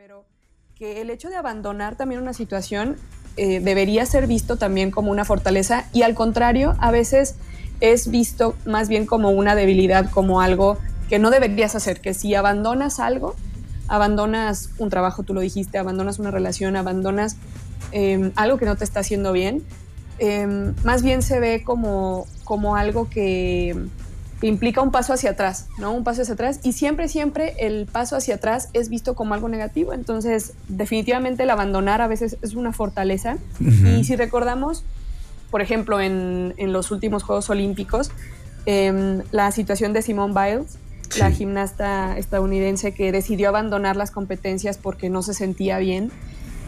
pero que el hecho de abandonar también una situación eh, debería ser visto también como una fortaleza y al contrario, a veces es visto más bien como una debilidad, como algo que no deberías hacer, que si abandonas algo, abandonas un trabajo, tú lo dijiste, abandonas una relación, abandonas em, algo que no te está haciendo bien, em, más bien se ve como, como algo que, implica un paso hacia atrás, ¿no? Un paso hacia atrás y siempre, siempre el paso hacia atrás es visto como algo negativo. Entonces, definitivamente el abandonar a veces es una fortaleza. Y si recordamos, por ejemplo, en, los últimos Juegos Olímpicos, em, la situación de Simone Biles, la gimnasta estadounidense que decidió abandonar las competencias porque no se sentía bien,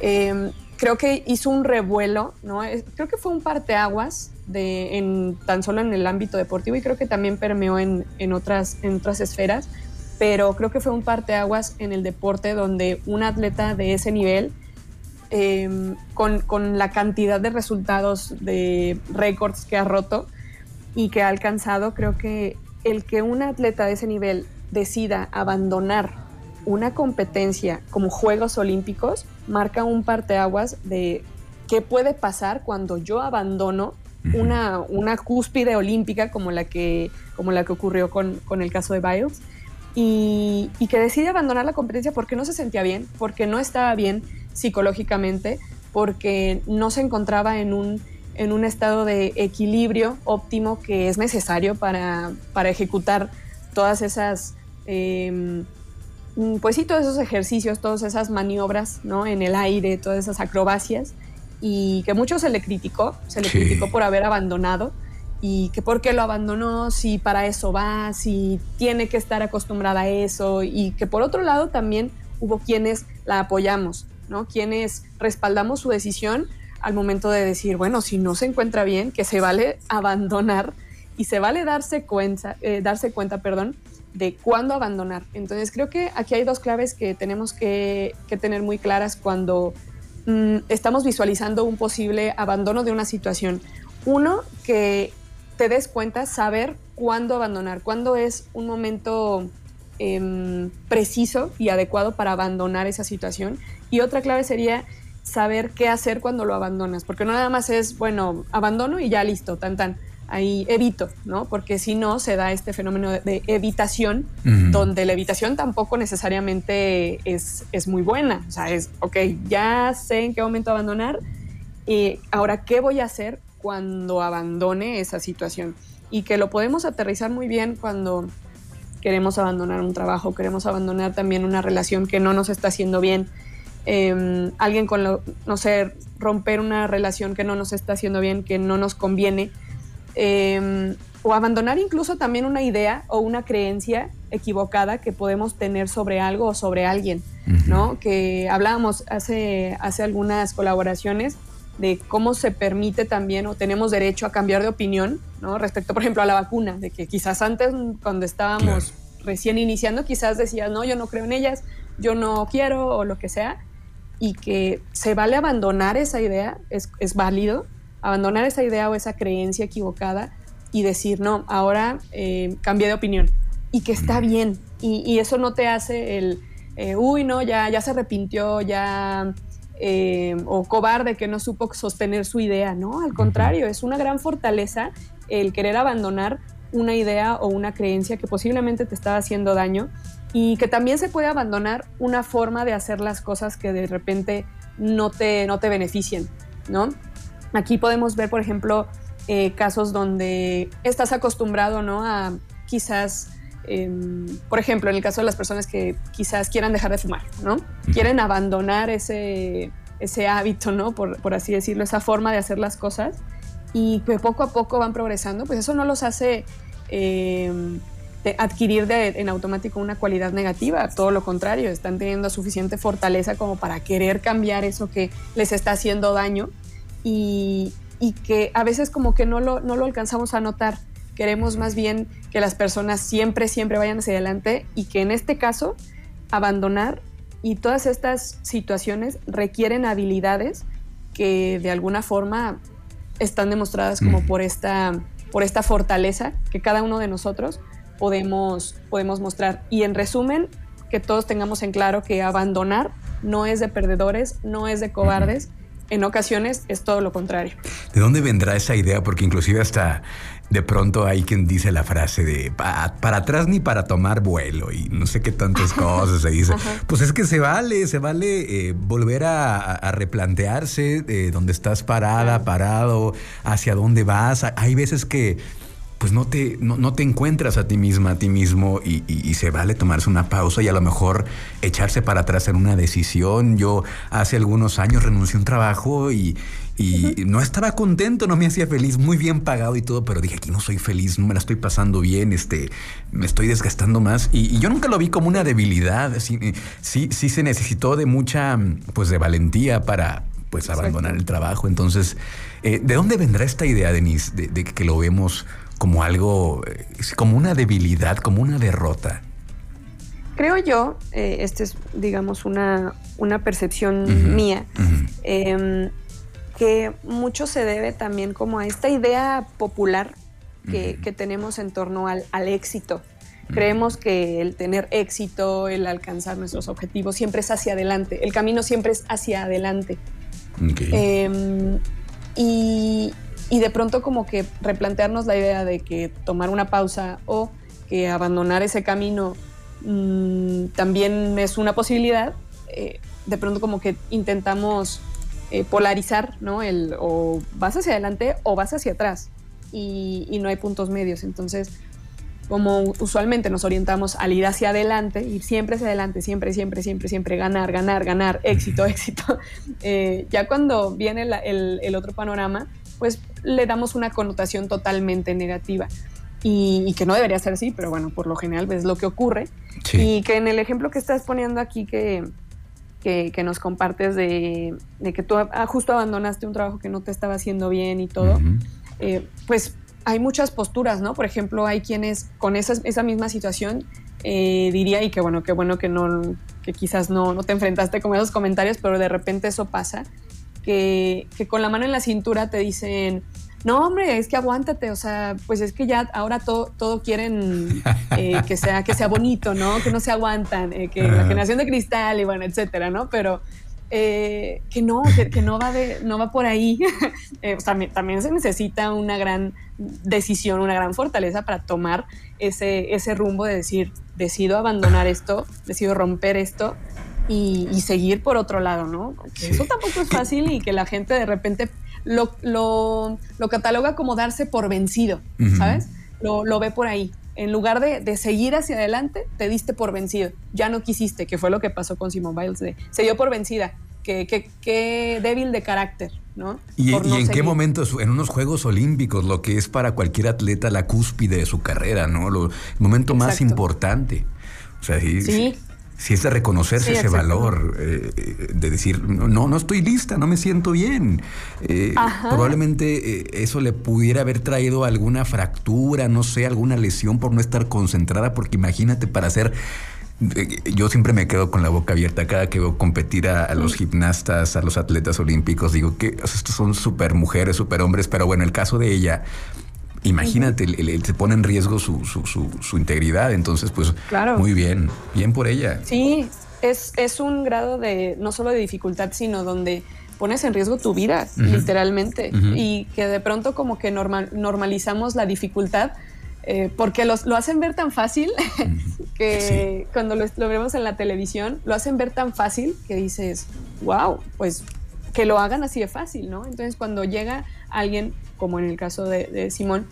em, creo que hizo un revuelo, ¿no? Creo que fue un parteaguas de, en, tan solo en el ámbito deportivo y creo que también permeó en, en, otras, en otras esferas, pero creo que fue un parteaguas en el deporte donde un atleta de ese nivel, em, con, con, la cantidad de resultados, de récords que ha roto y que ha alcanzado, creo que el que un atleta de ese nivel decida abandonar una competencia como Juegos Olímpicos marca un parteaguas de qué puede pasar cuando yo abandono una, una cúspide olímpica como la que, como la que ocurrió con, el caso de Biles. Y, que decide abandonar la competencia porque no se sentía bien, porque no estaba bien psicológicamente, porque no se encontraba en un, en un estado de equilibrio óptimo que es necesario para, ejecutar todas esas, em, pues sí, todos esos ejercicios, todas esas maniobras ¿no? en el aire, todas esas acrobacias y que mucho se le criticó, se le criticó por haber abandonado y que por qué lo abandonó, si para eso va, si tiene que estar acostumbrada a eso y que por otro lado también hubo quienes la apoyamos, ¿no? Quienes respaldamos su decisión al momento de decir, bueno, si no se encuentra bien, que se vale abandonar y se vale darse cuenta, eh, darse cuenta, perdón, de cuándo abandonar. Entonces creo que aquí hay dos claves que tenemos que, que tener muy claras cuando Mm, estamos visualizando un posible abandono de una situación. Uno, que te des cuenta, saber cuándo abandonar, cuándo es un momento em, preciso y adecuado para abandonar esa situación. Y otra clave sería saber qué hacer cuando lo abandonas, porque no nada más es, bueno, abandono y ya listo, tan tan ahí evito, ¿no? Porque si no, se da este fenómeno de, evitación, donde la evitación tampoco necesariamente es, es, muy buena. O sea, es, ok, ya sé en qué momento abandonar, y ahora, ¿qué voy a hacer cuando abandone esa situación? Y que lo podemos aterrizar muy bien cuando queremos abandonar un trabajo, queremos abandonar también una relación que no nos está haciendo bien. Em, alguien con lo, no sé, romper una relación que no nos está haciendo bien, que no nos conviene, Em, o abandonar incluso también una idea o una creencia equivocada que podemos tener sobre algo o sobre alguien, ¿no? Que hablábamos hace, hace algunas colaboraciones de cómo se permite también o tenemos derecho a cambiar de opinión, ¿no? Respecto, por ejemplo, a la vacuna, de que quizás antes, cuando estábamos recién iniciando, quizás decías, no, yo no creo en ellas, yo no quiero o lo que sea, y que se vale abandonar esa idea, es, es válido, abandonar esa idea o esa creencia equivocada y decir, no, ahora eh, cambié de opinión y que está bien. Y, eso no te hace el, eh, uy, no, ya, ya se arrepintió, ya, eh, o cobarde que no supo sostener su idea, ¿no? Al contrario, es una gran fortaleza el querer abandonar una idea o una creencia que posiblemente te estaba haciendo daño y que también se puede abandonar una forma de hacer las cosas que de repente no te, no te beneficien, ¿no? Aquí podemos ver, por ejemplo, eh, casos donde estás acostumbrado ¿no? a quizás, em, por ejemplo, en el caso de las personas que quizás quieran dejar de fumar, ¿no? Quieren abandonar ese, ese hábito, ¿no? Por, por, así decirlo, esa forma de hacer las cosas y que poco a poco van progresando, pues eso no los hace em, adquirir de, en automático una cualidad negativa, todo lo contrario, están teniendo suficiente fortaleza como para querer cambiar eso que les está haciendo daño y, que a veces como que no lo, no lo alcanzamos a notar. Queremos más bien que las personas siempre, siempre vayan hacia adelante y que en este caso abandonar y todas estas situaciones requieren habilidades que de alguna forma están demostradas como por esta, por esta fortaleza que cada uno de nosotros podemos, podemos mostrar. Y en resumen, que todos tengamos en claro que abandonar no es de perdedores, no es de cobardes. En ocasiones es todo lo contrario. ¿De dónde vendrá esa idea? Porque inclusive hasta de pronto hay quien dice la frase de para atrás ni para tomar vuelo y no sé qué tantas cosas se dice. Pues es que se vale, se vale eh, volver a, replantearse de dónde estás parada, parado, hacia dónde vas. Hay veces que pues no te, no, te encuentras a ti misma, a ti mismo, y, se vale tomarse una pausa y a lo mejor echarse para atrás en una decisión. Yo hace algunos años renuncié a un trabajo y, no estaba contento, no me hacía feliz, muy bien pagado y todo, pero dije, aquí no soy feliz, no me la estoy pasando bien, este, me estoy desgastando más. Y, yo nunca lo vi como una debilidad, sí, sí, sí se necesitó de mucha, pues de valentía para, pues abandonar el trabajo. Entonces, eh, ¿de dónde vendrá esta idea, Denise, de que lo vemos como algo, eh, como una debilidad, como una derrota? Creo yo, eh, esta es, digamos, una, una percepción mía, em, que mucho se debe también como a esta idea popular que, tenemos en torno al, éxito. Creemos que el tener éxito, el alcanzar nuestros objetivos, siempre es hacia adelante. El camino siempre es hacia adelante. Em, y, y de pronto como que replantearnos la idea de que tomar una pausa o que abandonar ese camino mm, también es una posibilidad, eh, de pronto como que intentamos eh, polarizar, ¿no? El o vas hacia adelante o vas hacia atrás y, no hay puntos medios. Entonces, como usualmente nos orientamos al ir hacia adelante, ir siempre hacia adelante, siempre, siempre, siempre, siempre, ganar, ganar, ganar, éxito, éxito, eh, ya cuando viene el, el, otro panorama, pues le damos una connotación totalmente negativa. Y, que no debería ser así, pero bueno, por lo general es lo que ocurre. Y que en el ejemplo que estás poniendo aquí que, que, nos compartes de, que tú justo abandonaste un trabajo que no te estaba haciendo bien y todo, eh, pues hay muchas posturas, ¿no? Por ejemplo, hay quienes con esa, esa misma situación eh, diría, y que bueno, qué bueno que no, que quizás no, no te enfrentaste con esos comentarios, pero de repente eso pasa que, con la mano en la cintura te dicen, no, hombre, es que aguántate, o sea, pues es que ya ahora todo, todo quieren eh, que, sea, que sea bonito, ¿no? Que no se aguantan, eh, que la generación de cristal y bueno, etcétera, ¿no? Pero eh, que no, que, no, va de, no va por ahí. o sea, también se necesita una gran decisión, una gran fortaleza para tomar ese, ese rumbo de decir, decido abandonar esto, decido romper esto y, seguir por otro lado, ¿no? Eso tampoco es fácil y que la gente de repente lo, lo, cataloga como darse por vencido, ¿sabes? Lo, lo, ve por ahí. En lugar de, de, seguir hacia adelante, te diste por vencido. Ya no quisiste, que fue lo que pasó con Simone Biles. De, se dio por vencida. Qué, qué, débil de carácter, ¿no? ¿Y, en qué momento? En unos Juegos Olímpicos, lo que es para cualquier atleta la cúspide de su carrera, ¿no? el momento más importante. O sea, sí, si es de reconocerse ese valor, eh, de decir, no, no estoy lista, no me siento bien. Eh, probablemente eh, eso le pudiera haber traído alguna fractura, no sé, alguna lesión por no estar concentrada, porque imagínate para hacer... Yo siempre me quedo con la boca abierta cada que veo competir a, los gimnastas, a los atletas olímpicos. Digo que estos son súper mujeres, súper hombres, pero bueno, el caso de ella, Imagínate, se pone en riesgo su, su, integridad, entonces pues claro. muy bien, bien por ella. Sí, es, es un grado de no solo de dificultad, sino donde pones en riesgo tu vida, literalmente, y que de pronto como que normal, normalizamos la dificultad. Eh, porque los, lo hacen ver tan fácil que cuando lo, lo, vemos en la televisión, lo hacen ver tan fácil que dices, wow, pues que lo hagan así de fácil, ¿no? Entonces cuando llega alguien como en el caso de, Simón,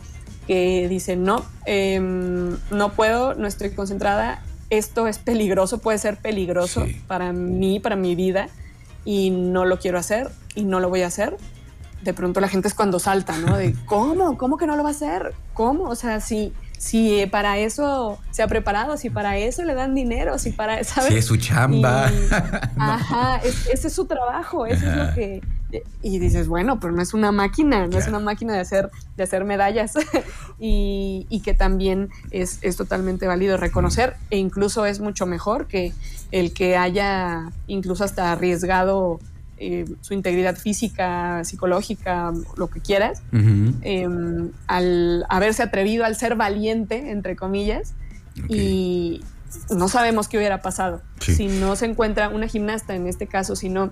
que dice, no, em, no puedo, no estoy concentrada, esto es peligroso, puede ser peligroso para mí, para mi vida, y no lo quiero hacer y no lo voy a hacer. De pronto la gente es cuando salta, ¿no? De, ¿cómo? ¿Cómo que no lo va a hacer? ¿Cómo? O sea, si, si para eso se ha preparado, si para eso le dan dinero, si para, ¿sabes? Si es su chamba. Ajá, ese es su trabajo, eso es lo que y dices, bueno, pero no es una máquina, no es una máquina de hacer, de hacer medallas y, que también es, totalmente válido reconocer e incluso es mucho mejor que el que haya incluso hasta arriesgado eh, su integridad física, psicológica, lo que quieras, em, al haberse atrevido, al ser valiente, entre comillas, y, no sabemos qué hubiera pasado. Si no se encuentra una gimnasta, en este caso, si no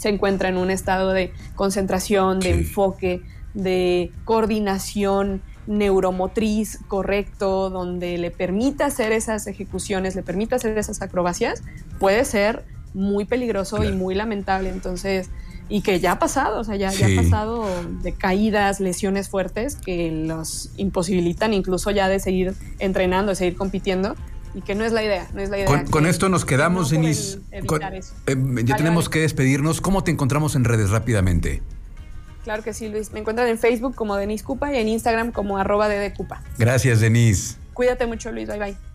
se encuentra en un estado de concentración, de enfoque, de coordinación neuromotriz correcto, donde le permita hacer esas ejecuciones, le permita hacer esas acrobacias, puede ser muy peligroso y muy lamentable. Entonces, y que ya ha pasado, o sea, ya, ha pasado de caídas, lesiones fuertes que los imposibilitan incluso ya de seguir entrenando, de seguir compitiendo y que no es la idea, no es la idea. Con, esto nos quedamos, Denise. Eh, ya tenemos que despedirnos. ¿Cómo te encontramos en redes rápidamente? Claro que sí, Luis. Me encuentran en Facebook como Denise Cupa y en Instagram como arroba Cupa. Gracias, Denise. Cuídate mucho, Luis. Bye, bye.